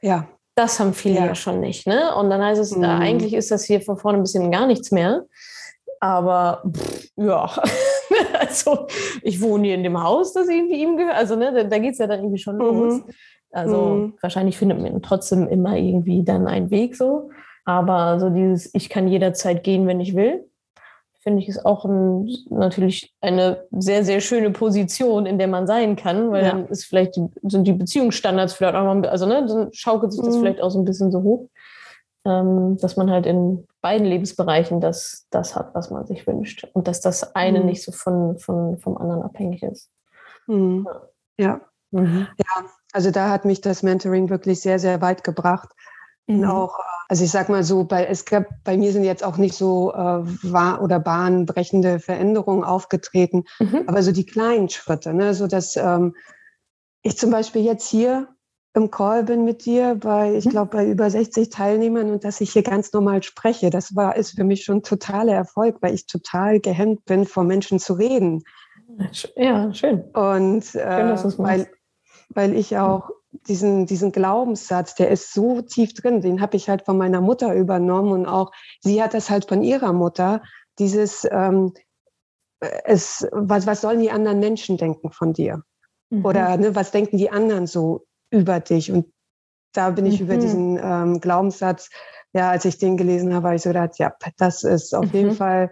Ja. Das haben viele ja, ja schon nicht, ne? Und dann heißt es, mhm. eigentlich ist das hier von vorne ein bisschen gar nichts mehr. Aber pff, ja, also ich wohne hier in dem Haus, das irgendwie ihm gehört. Also ne, da, da geht es ja dann irgendwie schon los. Also mhm. wahrscheinlich findet man trotzdem immer irgendwie dann einen Weg so. Aber so dieses, ich kann jederzeit gehen, wenn ich will. finde ich, ist auch ein, natürlich eine sehr, sehr schöne Position, in der man sein kann, weil ja. dann ist vielleicht die, sind die Beziehungsstandards vielleicht auch mal, also ne, dann schaukelt sich das mhm. vielleicht auch so ein bisschen so hoch, ähm, dass man halt in beiden Lebensbereichen das, das hat, was man sich wünscht und dass das eine mhm. nicht so von, von, vom anderen abhängig ist. Mhm. Ja. Mhm. Ja, also da hat mich das Mentoring wirklich sehr, sehr weit gebracht. Und mhm. auch, also ich sag mal so, bei, es gab, bei mir sind jetzt auch nicht so äh, wahr oder bahnbrechende Veränderungen aufgetreten, mhm. aber so die kleinen Schritte, ne, so dass ähm, ich zum Beispiel jetzt hier im Call bin mit dir bei, ich mhm. glaube, bei über 60 Teilnehmern und dass ich hier ganz normal spreche. Das war, ist für mich schon totaler Erfolg, weil ich total gehemmt bin, vor Menschen zu reden. Ja, schön. Und äh, schön, weil, weil ich auch diesen, diesen Glaubenssatz, der ist so tief drin, den habe ich halt von meiner Mutter übernommen und auch sie hat das halt von ihrer Mutter, dieses, ähm, es, was, was sollen die anderen Menschen denken von dir? Mhm. Oder ne, was denken die anderen so über dich? Und da bin ich mhm. über diesen ähm, Glaubenssatz, ja, als ich den gelesen habe, habe ich so gedacht, ja, das ist auf mhm. jeden Fall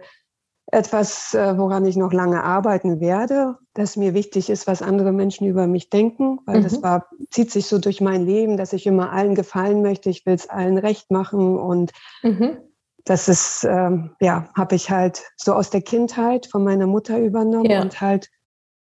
etwas, äh, woran ich noch lange arbeiten werde, dass mir wichtig ist, was andere Menschen über mich denken, weil mhm. das war, zieht sich so durch mein Leben, dass ich immer allen gefallen möchte, ich will es allen recht machen und mhm. das ist, ähm, ja, habe ich halt so aus der Kindheit von meiner Mutter übernommen ja. und halt,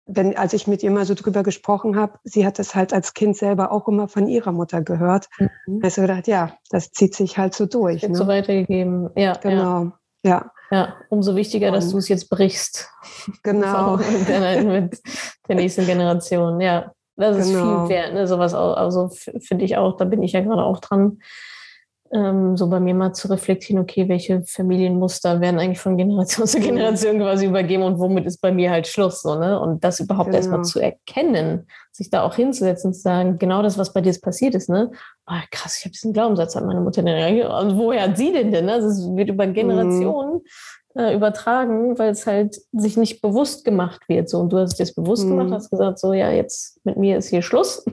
wenn, als ich mit ihr mal so drüber gesprochen habe, sie hat das halt als Kind selber auch immer von ihrer Mutter gehört. Mhm. Also gedacht, ja, das zieht sich halt so durch. Ne? So weitergegeben, ja. Genau, ja. ja. Ja, umso wichtiger, dass du es jetzt brichst. Genau. mit, der, mit der nächsten Generation. Ja, das ist genau. viel wert. Ne? Sowas auch, also finde ich auch, da bin ich ja gerade auch dran, ähm, so bei mir mal zu reflektieren, okay, welche Familienmuster werden eigentlich von Generation zu Generation quasi übergeben und womit ist bei mir halt Schluss, so, ne? Und das überhaupt genau. erstmal zu erkennen, sich da auch hinzusetzen und zu sagen, genau das, was bei dir jetzt passiert ist, ne? Oh, krass, ich habe diesen Glaubenssatz, hat meine Mutter denn, und woher hat sie denn denn? Ne? Also es wird über mhm. Generationen mhm. äh, übertragen, weil es halt sich nicht bewusst gemacht wird, so. Und du hast es jetzt bewusst mhm. gemacht, hast gesagt, so, ja, jetzt mit mir ist hier Schluss.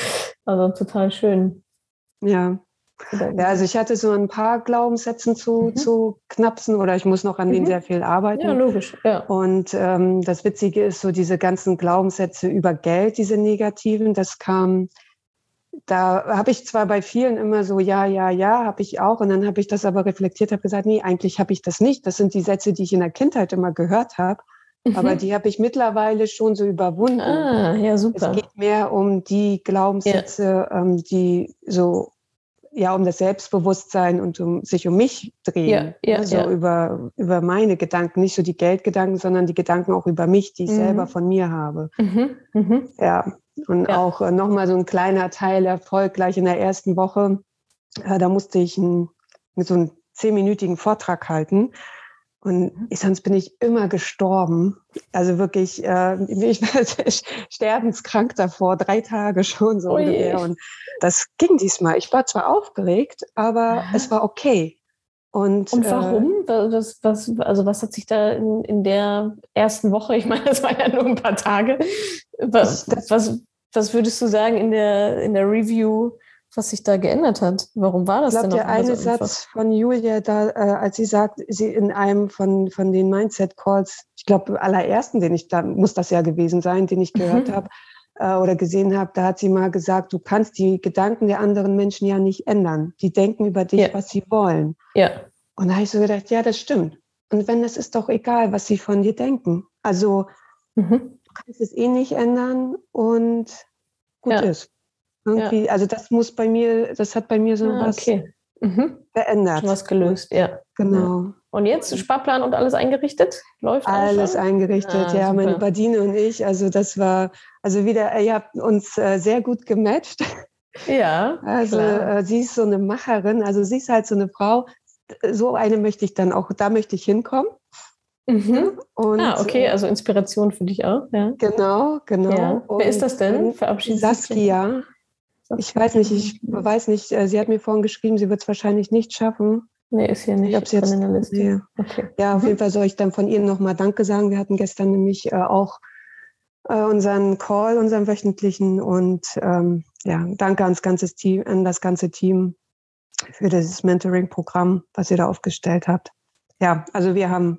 also total schön. Ja, ja, also ich hatte so ein paar Glaubenssätzen zu, mhm. zu knapsen oder ich muss noch an mhm. denen sehr viel arbeiten. Ja, logisch. Ja. Und ähm, das Witzige ist so diese ganzen Glaubenssätze über Geld, diese negativen, das kam, da habe ich zwar bei vielen immer so, ja, ja, ja, habe ich auch. Und dann habe ich das aber reflektiert, habe gesagt, nee, eigentlich habe ich das nicht. Das sind die Sätze, die ich in der Kindheit immer gehört habe. Mhm. Aber die habe ich mittlerweile schon so überwunden. Ah, ja, super. Es geht mehr um die Glaubenssätze, ja. ähm, die so ja um das Selbstbewusstsein und um sich um mich drehen. Ja, ja, ne? so ja. über, über meine Gedanken, nicht so die Geldgedanken, sondern die Gedanken auch über mich, die ich mhm. selber von mir habe. Mhm. Mhm. Ja. Und ja. auch äh, nochmal so ein kleiner Teil Erfolg gleich in der ersten Woche. Äh, da musste ich ein, so einen zehnminütigen Vortrag halten. Und mhm. ich, sonst bin ich immer gestorben. Also wirklich, äh, ich war sterbenskrank davor, drei Tage schon so ungefähr. Und das ging diesmal. Ich war zwar aufgeregt, aber ja. es war okay. Und, und warum? Äh, was, was, also was hat sich da in, in der ersten Woche, ich meine, das waren ja nur ein paar Tage, was, was, was würdest du sagen in der, in der Review was sich da geändert hat. Warum war das ich glaub, denn? Der eine so Satz von Julia, da, äh, als sie sagt, sie in einem von, von den Mindset-Calls, ich glaube, allerersten, den ich da, muss das ja gewesen sein, den ich gehört mhm. habe äh, oder gesehen habe, da hat sie mal gesagt, du kannst die Gedanken der anderen Menschen ja nicht ändern. Die denken über dich, ja. was sie wollen. Ja. Und da habe ich so gedacht, ja, das stimmt. Und wenn das ist doch egal, was sie von dir denken. Also mhm. du kannst es eh nicht ändern und gut ja. ist. Irgendwie, ja. also das muss bei mir, das hat bei mir so ah, was okay. mhm. verändert. was gelöst, ja. Genau. Und jetzt Sparplan und alles eingerichtet? Läuft alles? Alles eingerichtet, ah, ja. Super. Meine Badine und ich, also das war, also wieder, ihr habt uns äh, sehr gut gematcht. Ja. Also äh, sie ist so eine Macherin, also sie ist halt so eine Frau, so eine möchte ich dann auch, da möchte ich hinkommen. Mhm. Und, ah, okay, also Inspiration für dich auch. Ja. Genau, genau. Ja. Wer ist das denn? Verabschiedet Saskia. Ich weiß nicht, ich weiß nicht, äh, sie hat mir vorhin geschrieben, sie wird es wahrscheinlich nicht schaffen. Nee, ist hier nicht. Ich hab's jetzt in der Liste. Nee. Okay. Ja, auf mhm. jeden Fall soll ich dann von ihr nochmal Danke sagen. Wir hatten gestern nämlich äh, auch äh, unseren Call, unseren wöchentlichen und ähm, ja, danke ans ganze Team, an das ganze Team für dieses Mentoring-Programm, was ihr da aufgestellt habt. Ja, also wir haben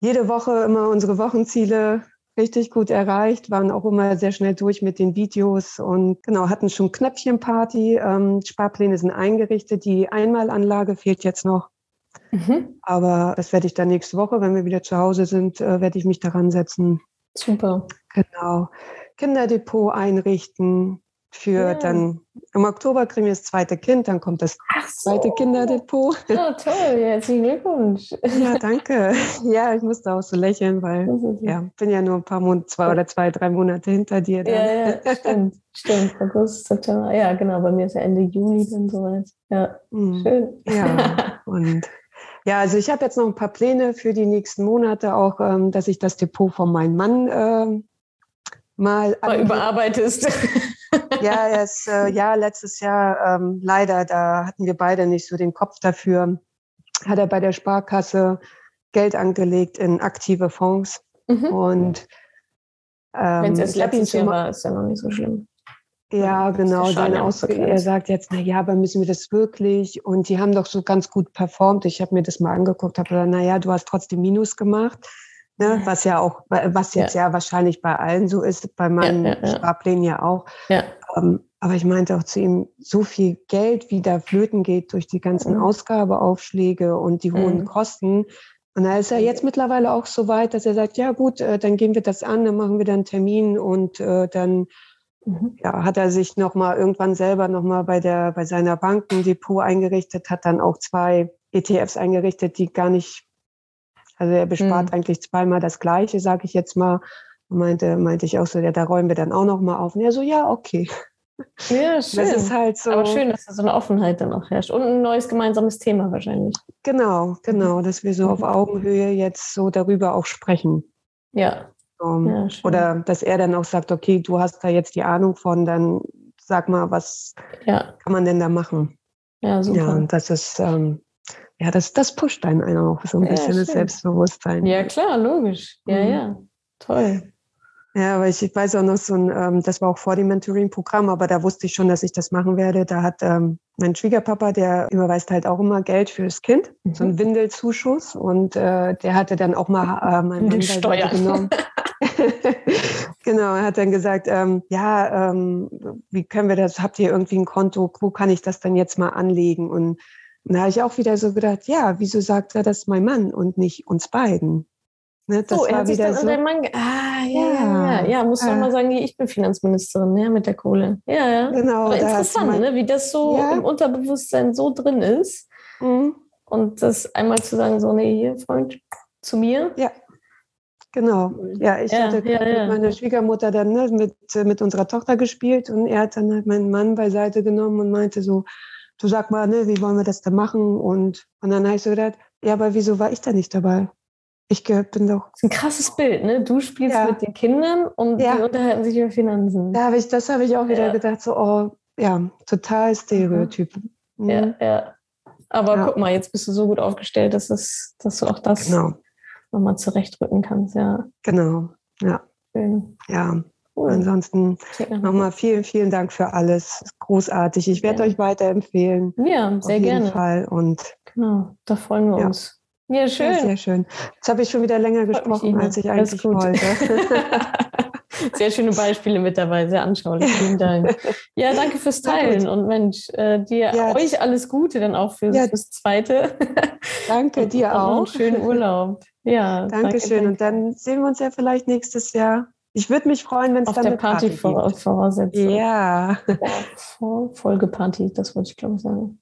jede Woche immer unsere Wochenziele richtig gut erreicht, waren auch immer sehr schnell durch mit den Videos und genau, hatten schon Knöpfchenparty. Ähm, Sparpläne sind eingerichtet. Die Einmalanlage fehlt jetzt noch. Mhm. Aber das werde ich dann nächste Woche, wenn wir wieder zu Hause sind, äh, werde ich mich daran setzen. Super. Genau. Kinderdepot einrichten, für ja. dann im Oktober kriegen wir das zweite Kind, dann kommt das so. zweite Kinderdepot. Ja, toll, herzlichen Glückwunsch. Ja, danke. Ja, ich musste auch so lächeln, weil ja, bin ja nur ein paar Monate, zwei oder zwei, drei Monate hinter dir. Dann. Ja, ja, stimmt, stimmt. August, September. Ja, genau, bei mir ist ja Ende Juli dann soweit. Ja, mhm. schön. Ja, und ja, also ich habe jetzt noch ein paar Pläne für die nächsten Monate, auch ähm, dass ich das Depot von meinem Mann äh, mal, mal überarbeitest. Ja, es, äh, ja, letztes Jahr ähm, leider, da hatten wir beide nicht so den Kopf dafür. Hat er bei der Sparkasse Geld angelegt in aktive Fonds. Mhm. Und ähm, wenn es erst letztes Jahr war, ist ja noch nicht so schlimm. Ja, genau. Aussage, er sagt jetzt, na ja, aber müssen wir das wirklich? Und die haben doch so ganz gut performt. Ich habe mir das mal angeguckt, habe gesagt, na ja, du hast trotzdem Minus gemacht. Ne, was ja auch, was jetzt ja. ja wahrscheinlich bei allen so ist, bei meinen ja, ja, Sparplänen ja auch. Ähm, aber ich meinte auch zu ihm, so viel Geld, wie da flöten geht durch die ganzen mhm. Ausgabeaufschläge und die hohen mhm. Kosten. Und da ist er jetzt mittlerweile auch so weit, dass er sagt, ja gut, äh, dann gehen wir das an, dann machen wir dann einen Termin und äh, dann mhm. ja, hat er sich nochmal irgendwann selber nochmal bei der, bei seiner Bank ein Depot eingerichtet, hat dann auch zwei ETFs eingerichtet, die gar nicht also er bespart mhm. eigentlich zweimal das Gleiche, sage ich jetzt mal. Meinte, meinte ich auch so, ja, da räumen wir dann auch noch mal auf. Und er so, ja, okay. Ja, schön. Das ist halt so. Aber schön, dass da so eine Offenheit dann auch herrscht. Und ein neues gemeinsames Thema wahrscheinlich. Genau, genau, dass wir so auf Augenhöhe jetzt so darüber auch sprechen. Ja. Um, ja oder dass er dann auch sagt, okay, du hast da jetzt die Ahnung von, dann sag mal, was ja. kann man denn da machen? Ja, super. Ja, und das ist, ähm, ja, das, das pusht einen auch so ein ja, bisschen das Selbstbewusstsein. Ja, klar, logisch. Ja, mhm. ja. Toll. Ja, aber ich, ich weiß auch noch so ein, ähm, das war auch vor dem Mentoring-Programm, aber da wusste ich schon, dass ich das machen werde. Da hat ähm, mein Schwiegerpapa, der überweist halt auch immer Geld fürs Kind, mhm. so ein Windelzuschuss. Und äh, der hatte dann auch mal äh, mein Mann Steuer genommen. genau, er hat dann gesagt, ähm, ja, ähm, wie können wir das, habt ihr irgendwie ein Konto, wo kann ich das dann jetzt mal anlegen? Und da habe ich auch wieder so gedacht, ja, wieso sagt er das mein Mann und nicht uns beiden? Ne, das so, er hat wieder so. Mann ah, ja, ja, ja, ja, muss ah. mal sagen, ich bin Finanzministerin, ja, mit der Kohle. Ja, ja. Genau. Aber interessant, ne, wie das so ja. im Unterbewusstsein so drin ist. Mhm. Und das einmal zu sagen, so, nee, hier, Freund, zu mir. Ja. Genau. Ja, ich ja, hatte ja. mit meiner Schwiegermutter dann ne, mit, mit unserer Tochter gespielt und er hat dann halt meinen Mann beiseite genommen und meinte so, du sag mal, ne, wie wollen wir das denn machen? Und, und dann habe ich so gedacht, ja, aber wieso war ich da nicht dabei? Ich bin doch. Das ist ein krasses Bild, ne? Du spielst ja. mit den Kindern und ja. die unterhalten sich über Finanzen. Da habe ich, das habe ich auch wieder ja. gedacht, so, oh, ja, total Stereotyp. Mhm. Ja, ja. Aber guck mal, jetzt bist du so gut aufgestellt, dass, es, dass du auch das genau. nochmal zurechtrücken kannst, ja. Genau, ja. Schön. Ja. Cool. Ansonsten nochmal vielen, vielen Dank für alles. Großartig. Ich werde ja. euch weiterempfehlen. Ja, sehr Auf jeden gerne. Fall. Und genau, da freuen wir ja. uns. Ja, schön. Ja, sehr schön. Jetzt habe ich schon wieder länger gesprochen, als ich eigentlich wollte. Sehr schöne Beispiele mit dabei, sehr anschaulich. Vielen Dank. Ja, danke fürs Teilen und Mensch, äh, dir ja. euch alles Gute dann auch fürs, ja. fürs Zweite. Danke dir auch. Einen schönen Urlaub. Ja. Dankeschön. Danke, danke. Und dann sehen wir uns ja vielleicht nächstes Jahr ich würde mich freuen, wenn es dann der eine Party, Party gibt. voraussetzen. Ja. Vor Folgeparty, das wollte ich glaube ich sagen.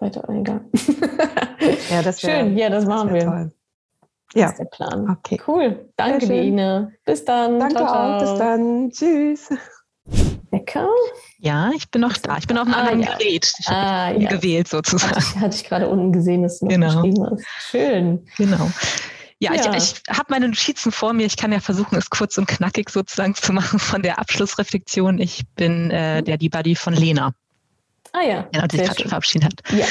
Weiter egal. ja, das wär, Schön, ja, das, das machen wir. Toll. Das ja. ist der Plan. Okay. Cool. Danke dir, Ine. Bis dann. Danke ciao, ciao. auch. Bis dann. Tschüss. Becker? Ja, ich bin noch da. Ich bin auf einem ah, anderen ja. Gerät. Ich ah, habe ja. gewählt sozusagen. Hatte, hatte ich gerade unten gesehen, dass du noch genau. geschrieben hast. Schön. Genau. Ja, ja. ich, ich habe meine Notizen vor mir. Ich kann ja versuchen, es kurz und knackig sozusagen zu machen von der Abschlussreflexion. Ich bin äh, der die Buddy von Lena. Ah ja. Ja, die sich gerade verabschiedet hat. Ja.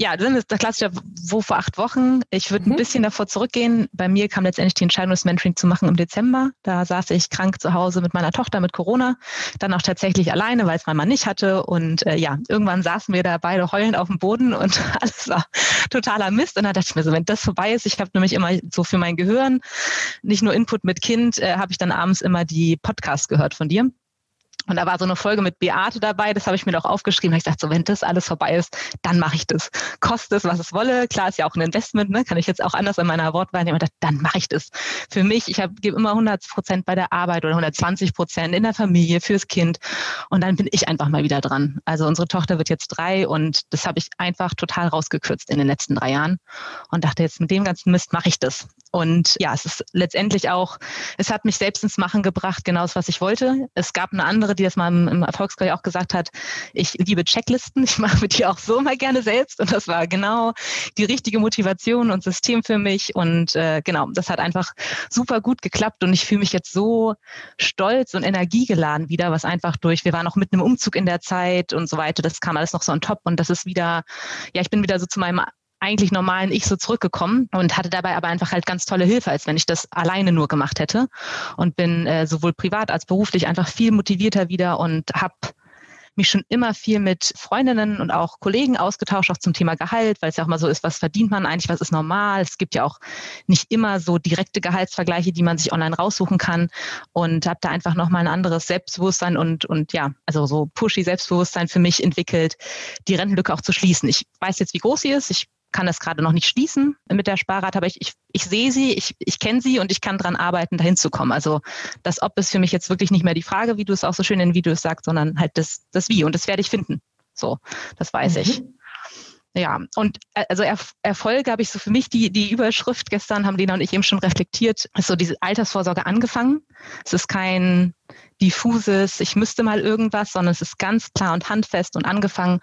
Ja, das ist das klassische Wo vor acht Wochen. Ich würde mhm. ein bisschen davor zurückgehen. Bei mir kam letztendlich die Entscheidung, das Mentoring zu machen im Dezember. Da saß ich krank zu Hause mit meiner Tochter mit Corona, dann auch tatsächlich alleine, weil es mein Mann nicht hatte. Und äh, ja, irgendwann saßen wir da beide heulend auf dem Boden und alles war totaler Mist. Und dann dachte ich mir so, wenn das vorbei ist, ich habe nämlich immer so für mein Gehirn nicht nur Input mit Kind, äh, habe ich dann abends immer die Podcasts gehört von dir. Und da war so eine Folge mit Beate dabei, das habe ich mir doch aufgeschrieben. Da ich gesagt, so wenn das alles vorbei ist, dann mache ich das. Kostet es, was es wolle. Klar ist ja auch ein Investment, ne? kann ich jetzt auch anders in meiner Wortwahl nehmen. Dann mache ich das. Für mich, ich gebe immer 100 Prozent bei der Arbeit oder 120 Prozent in der Familie, fürs Kind. Und dann bin ich einfach mal wieder dran. Also unsere Tochter wird jetzt drei und das habe ich einfach total rausgekürzt in den letzten drei Jahren und dachte jetzt mit dem ganzen Mist mache ich das. Und ja, es ist letztendlich auch, es hat mich selbst ins Machen gebracht, genau das, was ich wollte. Es gab eine andere, die das mal im, im auch gesagt hat, ich liebe Checklisten, ich mache mit dir auch so mal gerne selbst. Und das war genau die richtige Motivation und System für mich. Und äh, genau, das hat einfach super gut geklappt. Und ich fühle mich jetzt so stolz und energiegeladen wieder, was einfach durch, wir waren auch mit einem Umzug in der Zeit und so weiter. Das kam alles noch so on top. Und das ist wieder, ja, ich bin wieder so zu meinem eigentlich normalen Ich so zurückgekommen und hatte dabei aber einfach halt ganz tolle Hilfe, als wenn ich das alleine nur gemacht hätte und bin äh, sowohl privat als beruflich einfach viel motivierter wieder und habe mich schon immer viel mit Freundinnen und auch Kollegen ausgetauscht, auch zum Thema Gehalt, weil es ja auch mal so ist, was verdient man eigentlich, was ist normal. Es gibt ja auch nicht immer so direkte Gehaltsvergleiche, die man sich online raussuchen kann und habe da einfach nochmal ein anderes Selbstbewusstsein und, und ja, also so pushy Selbstbewusstsein für mich entwickelt, die Rentenlücke auch zu schließen. Ich weiß jetzt, wie groß sie ist. Ich kann das gerade noch nicht schließen mit der Sparrate, aber ich, ich, ich sehe sie, ich, ich kenne sie und ich kann dran arbeiten, dahin zu kommen. Also das Ob ist für mich jetzt wirklich nicht mehr die Frage, wie du es auch so schön in den Videos sagst, sondern halt das, das Wie und das werde ich finden. So, das weiß mhm. ich. Ja, und äh, also Erfolge habe ich so für mich die, die Überschrift gestern, haben Lena und ich eben schon reflektiert, ist so diese Altersvorsorge angefangen. Es ist kein diffuses, ich müsste mal irgendwas, sondern es ist ganz klar und handfest und angefangen.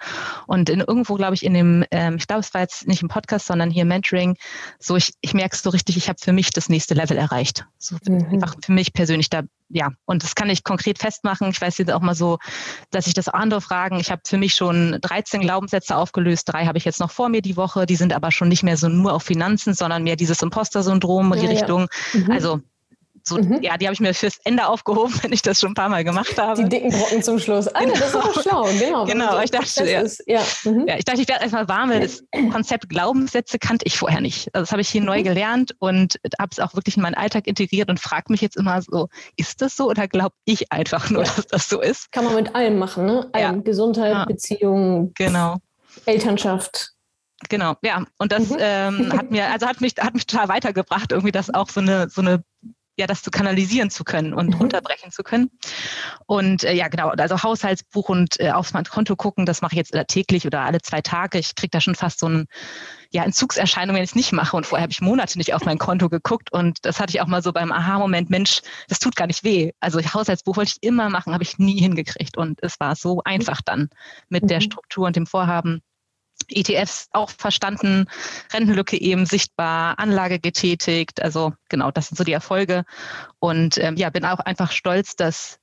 Und in irgendwo, glaube ich, in dem, ähm, ich glaube, es war jetzt nicht im Podcast, sondern hier Mentoring, so ich, ich merke es so richtig, ich habe für mich das nächste Level erreicht. So mhm. einfach für mich persönlich da, ja. Und das kann ich konkret festmachen. Ich weiß jetzt auch mal so, dass ich das auch andere fragen. Ich habe für mich schon 13 Glaubenssätze aufgelöst, drei habe ich jetzt noch vor mir die Woche, die sind aber schon nicht mehr so nur auf Finanzen, sondern mehr dieses Imposter-Syndrom, ja, die Richtung. Ja. Mhm. Also so, mhm. ja, die habe ich mir fürs Ende aufgehoben, wenn ich das schon ein paar Mal gemacht habe. Die dicken Brocken zum Schluss. Ah, genau. das ist doch schlau, genau. Genau, ich dachte, ja. Ist, ja. Mhm. ja. ich dachte, ich werde einfach warm, weil das Konzept Glaubenssätze kannte ich vorher nicht. Also das habe ich hier mhm. neu gelernt und habe es auch wirklich in meinen Alltag integriert und frage mich jetzt immer so, ist das so oder glaube ich einfach nur, ja. dass das so ist? Kann man mit allem machen, ne? Allem. Gesundheit, Beziehungen, genau. Elternschaft. Genau, ja. Und das mhm. ähm, hat mir, also hat mich, hat mich total weitergebracht, irgendwie das auch so eine, so eine ja, das zu kanalisieren zu können und mhm. runterbrechen zu können. Und äh, ja, genau, also Haushaltsbuch und äh, aufs mein Konto gucken, das mache ich jetzt äh, täglich oder alle zwei Tage. Ich kriege da schon fast so ein, ja, Entzugserscheinung, wenn ich es nicht mache. Und vorher habe ich Monate nicht auf mein Konto geguckt. Und das hatte ich auch mal so beim Aha-Moment, Mensch, das tut gar nicht weh. Also Haushaltsbuch wollte ich immer machen, habe ich nie hingekriegt. Und es war so einfach dann mit mhm. der Struktur und dem Vorhaben. ETFs auch verstanden, Rentenlücke eben sichtbar, Anlage getätigt. Also genau, das sind so die Erfolge. Und ähm, ja, bin auch einfach stolz, dass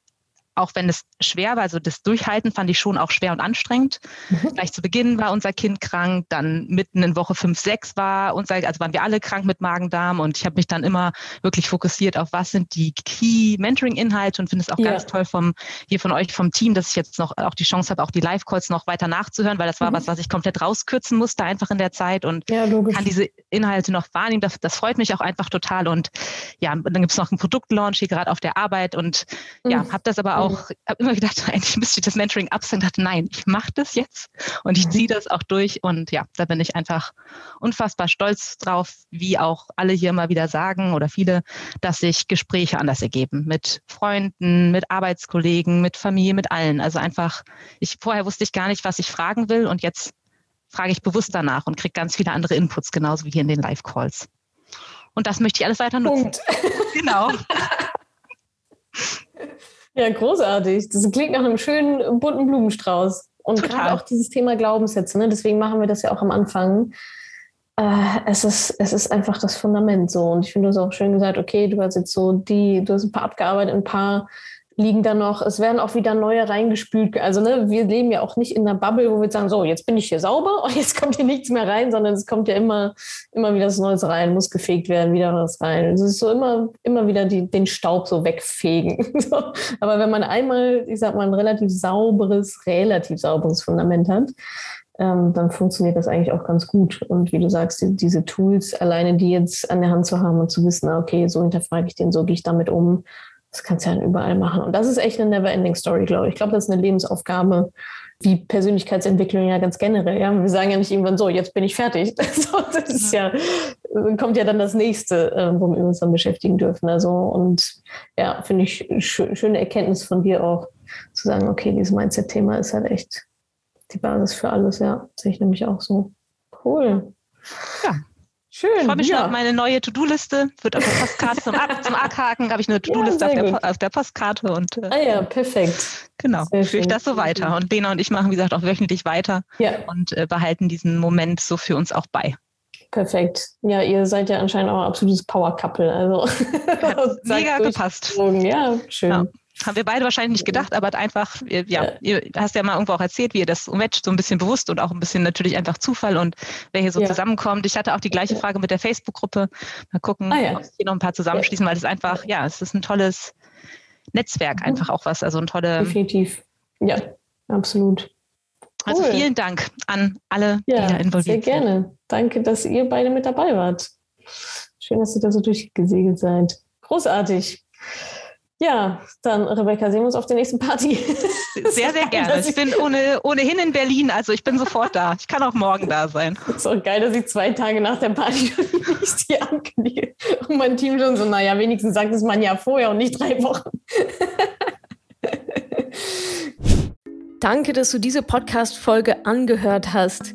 auch wenn es schwer war, also das Durchhalten fand ich schon auch schwer und anstrengend. Mhm. Gleich zu Beginn war unser Kind krank, dann mitten in Woche 5, 6 war unser, also waren wir alle krank mit Magen-Darm und ich habe mich dann immer wirklich fokussiert auf, was sind die Key-Mentoring-Inhalte und finde es auch ja. ganz toll vom, hier von euch vom Team, dass ich jetzt noch auch die Chance habe, auch die Live-Calls noch weiter nachzuhören, weil das war mhm. was, was ich komplett rauskürzen musste, einfach in der Zeit und ja, kann diese Inhalte noch wahrnehmen. Das, das freut mich auch einfach total und ja, dann gibt es noch einen Produktlaunch hier gerade auf der Arbeit und ja, mhm. habe das aber auch auch, habe immer gedacht, eigentlich müsste ich das Mentoring absagen. dachte, nein, ich mache das jetzt und ich mhm. ziehe das auch durch. Und ja, da bin ich einfach unfassbar stolz drauf, wie auch alle hier immer wieder sagen oder viele, dass sich Gespräche anders ergeben mit Freunden, mit Arbeitskollegen, mit Familie, mit allen. Also einfach, ich vorher wusste ich gar nicht, was ich fragen will und jetzt frage ich bewusst danach und kriege ganz viele andere Inputs, genauso wie hier in den Live-Calls. Und das möchte ich alles weiter nutzen. Punkt. Genau. Ja, großartig. Das klingt nach einem schönen bunten Blumenstrauß. Und gerade auch dieses Thema Glaubenssätze, ne? deswegen machen wir das ja auch am Anfang. Äh, es, ist, es ist einfach das Fundament so. Und ich finde, du hast auch schön gesagt, okay, du hast jetzt so die, du hast ein paar abgearbeitet, ein paar liegen da noch, es werden auch wieder neue reingespült. Also ne, wir leben ja auch nicht in einer Bubble, wo wir sagen, so, jetzt bin ich hier sauber und jetzt kommt hier nichts mehr rein, sondern es kommt ja immer, immer wieder was Neues rein, muss gefegt werden, wieder was rein. Es ist so immer, immer wieder die, den Staub so wegfegen. Aber wenn man einmal, ich sag mal, ein relativ sauberes, relativ sauberes Fundament hat, ähm, dann funktioniert das eigentlich auch ganz gut. Und wie du sagst, die, diese Tools, alleine die jetzt an der Hand zu haben und zu wissen, okay, so hinterfrage ich den, so gehe ich damit um, das kannst du ja überall machen. Und das ist echt eine Never-Ending-Story, glaube ich. Ich glaube, das ist eine Lebensaufgabe, wie Persönlichkeitsentwicklung ja ganz generell. Ja? Wir sagen ja nicht irgendwann so, jetzt bin ich fertig. das ist ja, kommt ja dann das nächste, äh, womit wir uns dann beschäftigen dürfen. Also, und ja, finde ich schöne Erkenntnis von dir auch, zu sagen, okay, dieses Mindset-Thema ist halt echt die Basis für alles, ja. Sehe ich nämlich auch so. Cool. Ja, Schön. Ich freue mich ja. schon auf meine neue To-Do-Liste. Wird auf der Postkarte zum, Ab zum Abhaken, habe ich eine To-Do-Liste ja, auf, auf, der Postkarte. Und, äh, ah ja, perfekt. Genau, sehr führe ich das so weiter. Und Lena und ich machen, wie gesagt, auch wöchentlich weiter ja. und äh, behalten diesen Moment so für uns auch bei. Perfekt. Ja, ihr seid ja anscheinend auch ein absolutes Power-Couple. Also mega gepasst. Ja, schön. Ja. Haben wir beide wahrscheinlich nicht gedacht, aber einfach, ja, ja, ihr hast ja mal irgendwo auch erzählt, wie ihr das matcht, so ein bisschen bewusst und auch ein bisschen natürlich einfach Zufall und wer hier so ja. zusammenkommt. Ich hatte auch die gleiche Frage mit der Facebook-Gruppe. Mal gucken, ah, ja. ob hier noch ein paar zusammenschließen, weil es einfach, ja, es ist ein tolles Netzwerk, mhm. einfach auch was, also ein tolle. Definitiv. Ja, absolut. Also cool. Also vielen Dank an alle, die da involviert sind. Sehr gerne. Sind. Danke, dass ihr beide mit dabei wart. Schön, dass ihr da so durchgesegelt seid. Großartig. Ja, dann Rebecca, sehen wir uns auf der nächsten Party. Sehr, sehr gerne. Ich bin ohne, ohnehin in Berlin, also ich bin sofort da. Ich kann auch morgen da sein. Ist auch geil, dass ich zwei Tage nach der Party nicht die ankündige. Und mein Team schon so, naja, wenigstens sagt es man ja vorher und nicht drei Wochen. Danke, dass du diese Podcast-Folge angehört hast.